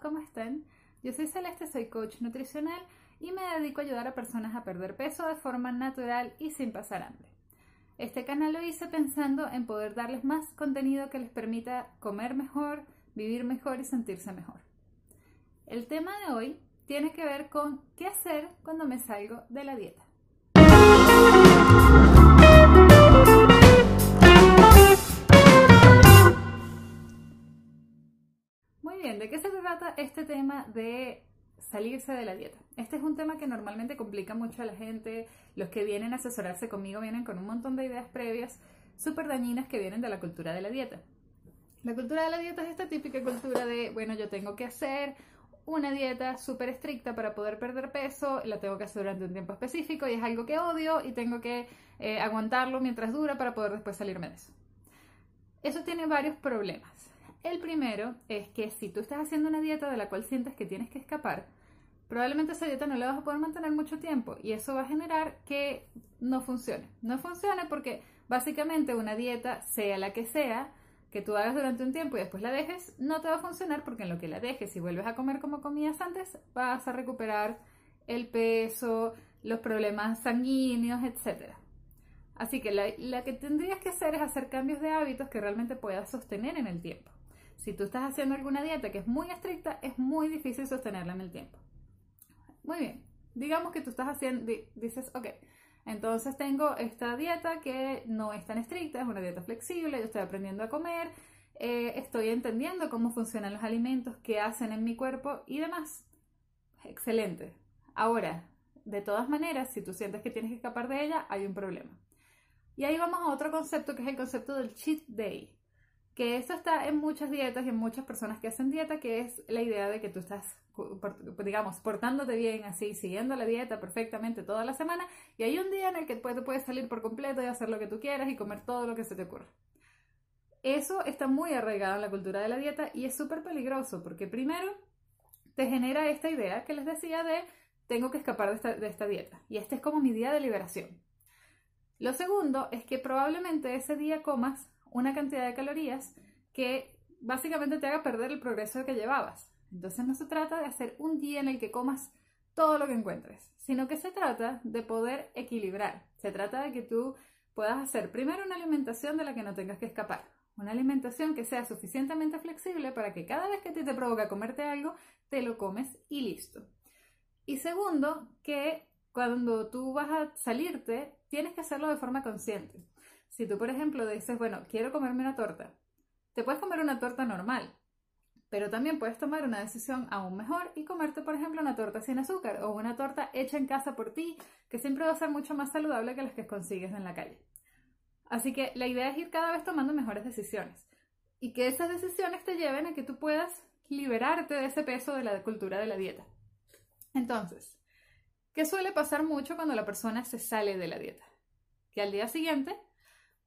¿cómo están? Yo soy Celeste, soy coach nutricional y me dedico a ayudar a personas a perder peso de forma natural y sin pasar hambre. Este canal lo hice pensando en poder darles más contenido que les permita comer mejor, vivir mejor y sentirse mejor. El tema de hoy tiene que ver con qué hacer cuando me salgo de la dieta. Bien, ¿de qué se trata este tema de salirse de la dieta? Este es un tema que normalmente complica mucho a la gente. Los que vienen a asesorarse conmigo vienen con un montón de ideas previas súper dañinas que vienen de la cultura de la dieta. La cultura de la dieta es esta típica cultura de, bueno, yo tengo que hacer una dieta súper estricta para poder perder peso, la tengo que hacer durante un tiempo específico y es algo que odio y tengo que eh, aguantarlo mientras dura para poder después salirme de eso. Eso tiene varios problemas. El primero es que si tú estás haciendo una dieta de la cual sientes que tienes que escapar, probablemente esa dieta no la vas a poder mantener mucho tiempo y eso va a generar que no funcione. No funcione porque básicamente una dieta, sea la que sea, que tú hagas durante un tiempo y después la dejes, no te va a funcionar porque en lo que la dejes y vuelves a comer como comías antes, vas a recuperar el peso, los problemas sanguíneos, etc. Así que la, la que tendrías que hacer es hacer cambios de hábitos que realmente puedas sostener en el tiempo. Si tú estás haciendo alguna dieta que es muy estricta, es muy difícil sostenerla en el tiempo. Muy bien, digamos que tú estás haciendo, dices, ok, entonces tengo esta dieta que no es tan estricta, es una dieta flexible, yo estoy aprendiendo a comer, eh, estoy entendiendo cómo funcionan los alimentos, qué hacen en mi cuerpo y demás. Excelente. Ahora, de todas maneras, si tú sientes que tienes que escapar de ella, hay un problema. Y ahí vamos a otro concepto que es el concepto del cheat day que eso está en muchas dietas y en muchas personas que hacen dieta, que es la idea de que tú estás, digamos, portándote bien así, siguiendo la dieta perfectamente toda la semana, y hay un día en el que puedes salir por completo y hacer lo que tú quieras y comer todo lo que se te ocurra. Eso está muy arraigado en la cultura de la dieta y es súper peligroso porque primero te genera esta idea que les decía de tengo que escapar de esta, de esta dieta y este es como mi día de liberación. Lo segundo es que probablemente ese día comas una cantidad de calorías que básicamente te haga perder el progreso que llevabas. Entonces no se trata de hacer un día en el que comas todo lo que encuentres, sino que se trata de poder equilibrar. Se trata de que tú puedas hacer primero una alimentación de la que no tengas que escapar. Una alimentación que sea suficientemente flexible para que cada vez que ti te provoca comerte algo, te lo comes y listo. Y segundo, que cuando tú vas a salirte, tienes que hacerlo de forma consciente. Si tú, por ejemplo, dices, bueno, quiero comerme una torta, te puedes comer una torta normal, pero también puedes tomar una decisión aún mejor y comerte, por ejemplo, una torta sin azúcar o una torta hecha en casa por ti, que siempre va a ser mucho más saludable que las que consigues en la calle. Así que la idea es ir cada vez tomando mejores decisiones y que esas decisiones te lleven a que tú puedas liberarte de ese peso de la cultura de la dieta. Entonces, ¿qué suele pasar mucho cuando la persona se sale de la dieta? Que al día siguiente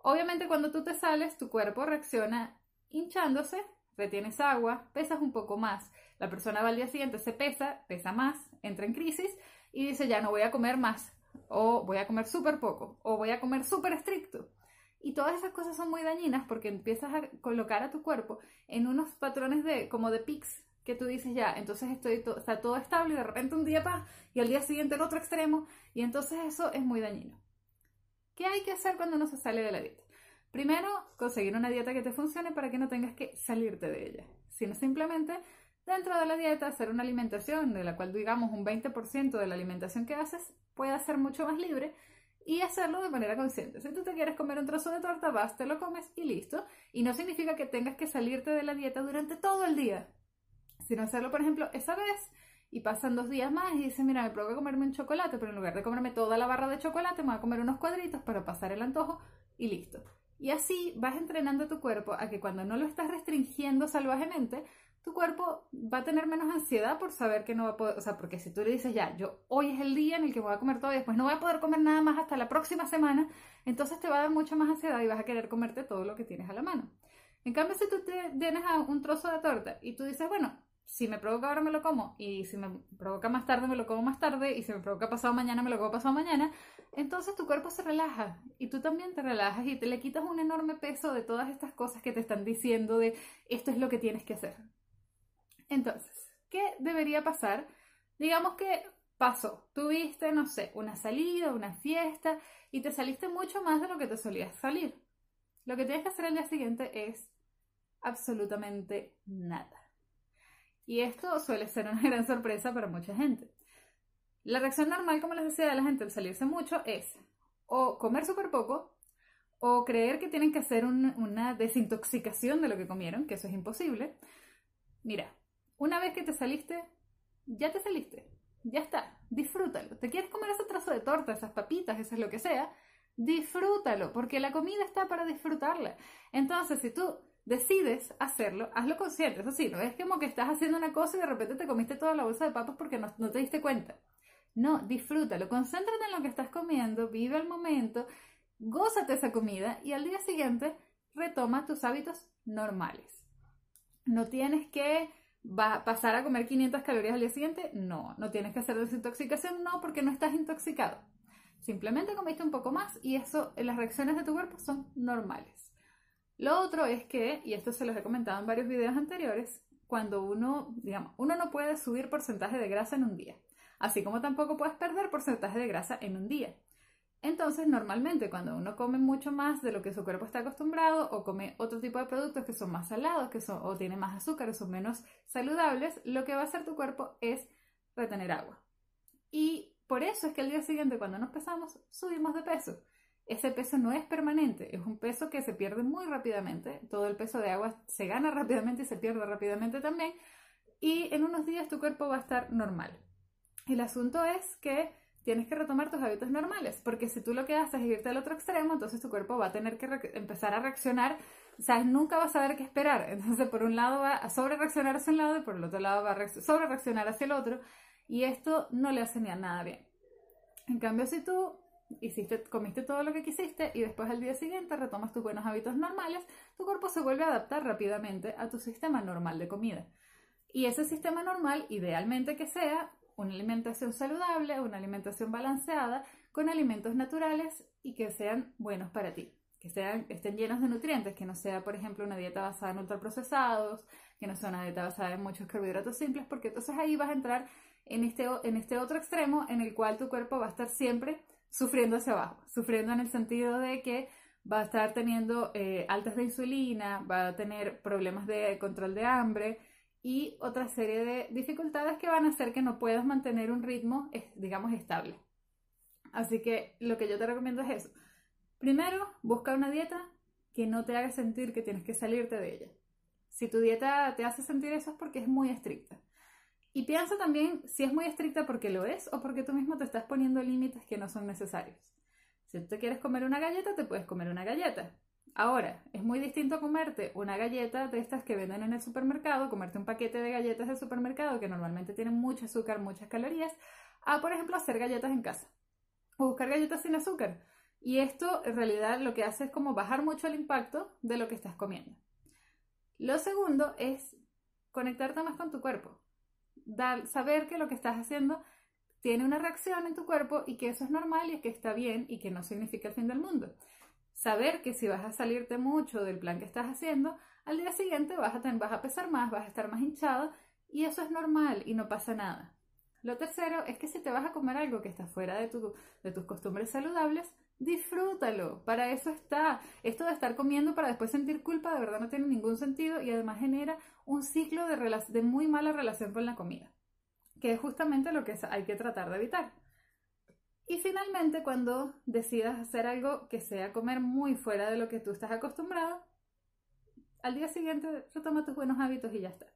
Obviamente cuando tú te sales, tu cuerpo reacciona hinchándose, retienes agua, pesas un poco más. La persona va al día siguiente, se pesa, pesa más, entra en crisis y dice ya no voy a comer más, o voy a comer súper poco, o voy a comer súper estricto. Y todas esas cosas son muy dañinas porque empiezas a colocar a tu cuerpo en unos patrones de como de pics que tú dices ya, entonces estoy está todo estable y de repente un día pa y al día siguiente el otro extremo y entonces eso es muy dañino. ¿Qué hay que hacer cuando uno se sale de la dieta? Primero, conseguir una dieta que te funcione para que no tengas que salirte de ella, sino simplemente dentro de la dieta hacer una alimentación de la cual digamos un 20% de la alimentación que haces pueda ser mucho más libre y hacerlo de manera consciente. Si tú te quieres comer un trozo de torta, vas, te lo comes y listo. Y no significa que tengas que salirte de la dieta durante todo el día, sino hacerlo, por ejemplo, esa vez y pasan dos días más y dicen, mira, me provoca comerme un chocolate, pero en lugar de comerme toda la barra de chocolate, me voy a comer unos cuadritos para pasar el antojo y listo. Y así vas entrenando tu cuerpo a que cuando no lo estás restringiendo salvajemente, tu cuerpo va a tener menos ansiedad por saber que no va a poder, o sea, porque si tú le dices ya, yo hoy es el día en el que voy a comer todo y después no voy a poder comer nada más hasta la próxima semana, entonces te va a dar mucha más ansiedad y vas a querer comerte todo lo que tienes a la mano. En cambio, si tú te a un trozo de torta y tú dices, bueno, si me provoca ahora me lo como y si me provoca más tarde me lo como más tarde y si me provoca pasado mañana me lo como pasado mañana, entonces tu cuerpo se relaja y tú también te relajas y te le quitas un enorme peso de todas estas cosas que te están diciendo de esto es lo que tienes que hacer. Entonces, ¿qué debería pasar? Digamos que pasó, tuviste, no sé, una salida, una fiesta y te saliste mucho más de lo que te solías salir. Lo que tienes que hacer al día siguiente es absolutamente nada. Y esto suele ser una gran sorpresa para mucha gente. La reacción normal, como les decía, de la gente al salirse mucho es o comer súper poco o creer que tienen que hacer una desintoxicación de lo que comieron, que eso es imposible. Mira, una vez que te saliste, ya te saliste, ya está, disfrútalo. ¿Te quieres comer ese trozo de torta, esas papitas, eso es lo que sea? Disfrútalo, porque la comida está para disfrutarla. Entonces, si tú decides hacerlo, hazlo consciente. Eso sí, no es como que estás haciendo una cosa y de repente te comiste toda la bolsa de papas porque no, te diste cuenta. No, disfrútalo, concéntrate en lo que estás comiendo, vive el momento, gózate esa comida y al día siguiente retoma tus hábitos normales. No tienes que pasar a comer 500 calorías al día siguiente, no. No tienes que hacer desintoxicación, no, porque no estás intoxicado. Simplemente comiste un poco más y eso, las reacciones de tu cuerpo son normales. Lo otro es que, y esto se los he comentado en varios videos anteriores, cuando uno, digamos, uno no puede subir porcentaje de grasa en un día así como tampoco puedes perder porcentaje de grasa en un día. Entonces, normalmente cuando uno come mucho más de lo que su cuerpo está acostumbrado o come otro tipo de productos que son más salados, que son o tienen más azúcar o son menos saludables, lo que va a hacer tu cuerpo es retener agua. Y por eso es que al día siguiente cuando nos pesamos, subimos de peso. Ese peso no es permanente, es un peso que se pierde muy rápidamente. Todo el peso de agua se gana rápidamente y se pierde rápidamente también. Y en unos días tu cuerpo va a estar normal. El asunto es que tienes que retomar tus hábitos normales, porque si tú lo que haces es irte al otro extremo, entonces tu cuerpo va a tener que empezar a reaccionar, o nunca va a saber qué esperar. Entonces, por un lado va a sobre reaccionar hacia un lado y por el otro lado va a sobre reaccionar hacia el otro, y esto no le hace ni a nada bien. En cambio, si tú hiciste, comiste todo lo que quisiste y después al día siguiente retomas tus buenos hábitos normales, tu cuerpo se vuelve a adaptar rápidamente a tu sistema normal de comida. Y ese sistema normal, idealmente que sea, una alimentación saludable, una alimentación balanceada, con alimentos naturales y que sean buenos para ti, que sean, estén llenos de nutrientes, que no sea, por ejemplo, una dieta basada en ultraprocesados, que no sea una dieta basada en muchos carbohidratos simples, porque entonces ahí vas a entrar en este, en este otro extremo en el cual tu cuerpo va a estar siempre sufriendo hacia abajo, sufriendo en el sentido de que va a estar teniendo eh, altas de insulina, va a tener problemas de control de hambre, y otra serie de dificultades que van a hacer que no puedas mantener un ritmo, digamos, estable. Así que lo que yo te recomiendo es eso. Primero, busca una dieta que no te haga sentir que tienes que salirte de ella. Si tu dieta te hace sentir eso es porque es muy estricta. Y piensa también si es muy estricta porque lo es o porque tú mismo te estás poniendo límites que no son necesarios. Si tú te quieres comer una galleta, te puedes comer una galleta. Ahora, es muy distinto comerte una galleta de estas que venden en el supermercado, comerte un paquete de galletas del supermercado que normalmente tienen mucho azúcar, muchas calorías, a, por ejemplo, hacer galletas en casa o buscar galletas sin azúcar. Y esto en realidad lo que hace es como bajar mucho el impacto de lo que estás comiendo. Lo segundo es conectarte más con tu cuerpo. Saber que lo que estás haciendo tiene una reacción en tu cuerpo y que eso es normal y que está bien y que no significa el fin del mundo saber que si vas a salirte mucho del plan que estás haciendo, al día siguiente vas a, vas a pesar más, vas a estar más hinchado y eso es normal y no pasa nada. Lo tercero es que si te vas a comer algo que está fuera de tus costumbres saludables, disfrútalo. Para eso está. Esto de estar comiendo para después sentir culpa de verdad no tiene ningún sentido y además genera un ciclo de, de muy mala relación con la comida, que es justamente lo que hay que tratar de evitar. Y finalmente, cuando decidas hacer algo que sea comer muy fuera de lo que tú estás acostumbrado, al día siguiente retoma tus buenos hábitos y ya está.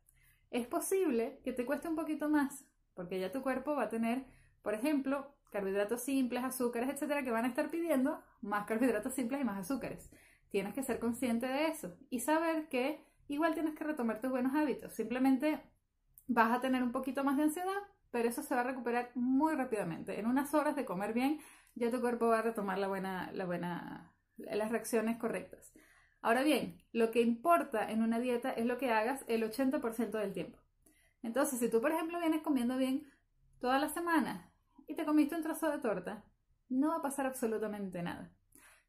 Es posible que te cueste un poquito más, porque ya tu cuerpo va a tener, por ejemplo, carbohidratos simples, azúcares, etcétera, que van a estar pidiendo más carbohidratos simples y más azúcares. Tienes que ser consciente de eso y saber que igual tienes que retomar tus buenos hábitos. Simplemente vas a tener un poquito más de ansiedad, pero eso se va a recuperar muy rápidamente. En unas horas de comer bien, ya tu cuerpo va a retomar la buena, la buena, las reacciones correctas. Ahora bien, lo que importa en una dieta es lo que hagas el 80% del tiempo. Entonces, si tú, por ejemplo, vienes comiendo bien toda la semana y te comiste un trozo de torta, no va a pasar absolutamente nada.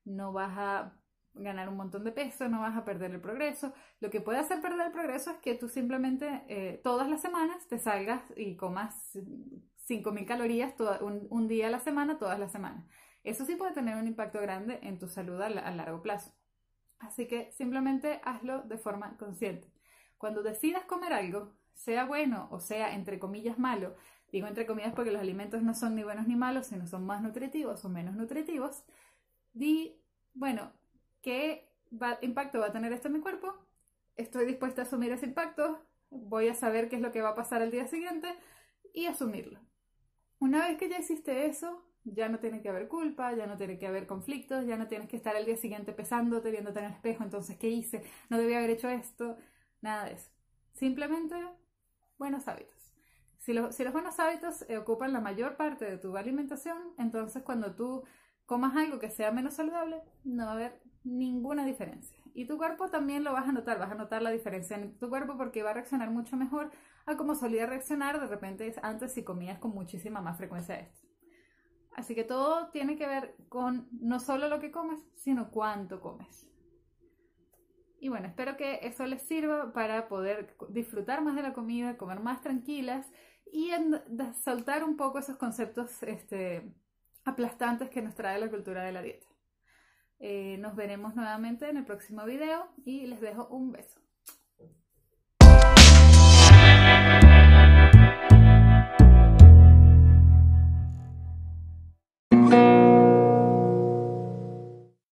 No vas a ganar un montón de peso, no vas a perder el progreso. Lo que puede hacer perder el progreso es que tú simplemente eh, todas las semanas te salgas y comas 5.000 calorías un, día a la semana, todas las semanas. Eso sí puede tener un impacto grande en tu salud a, a largo plazo. Así que simplemente hazlo de forma consciente. Cuando decidas comer algo, sea bueno o sea entre comillas malo, digo entre comillas porque los alimentos no son ni buenos ni malos, sino son más nutritivos o menos nutritivos, di, bueno, ¿qué impacto va a tener esto en mi cuerpo? Estoy dispuesta a asumir ese impacto, voy a saber qué es lo que va a pasar el día siguiente y asumirlo. Una vez que ya hiciste eso, ya no tiene que haber culpa, ya no tiene que haber conflictos, ya no tienes que estar el día siguiente pesándote, viéndote en el espejo, entonces, ¿qué hice? No debía haber hecho esto, nada de eso. Simplemente buenos hábitos. Si, los buenos hábitos ocupan la mayor parte de tu alimentación, entonces cuando tú comas algo que sea menos saludable, no va a haber ninguna diferencia. Y tu cuerpo también lo vas a notar, vas a notar la diferencia en tu cuerpo porque va a reaccionar mucho mejor a como solía reaccionar de repente antes si comías con muchísima más frecuencia esto. Así que todo tiene que ver con no solo lo que comes, sino cuánto comes. Y bueno, espero que eso les sirva para poder disfrutar más de la comida, comer más tranquilas y soltar un poco esos conceptos este, aplastantes que nos trae la cultura de la dieta. Eh, nos veremos nuevamente en el próximo video y les dejo un beso.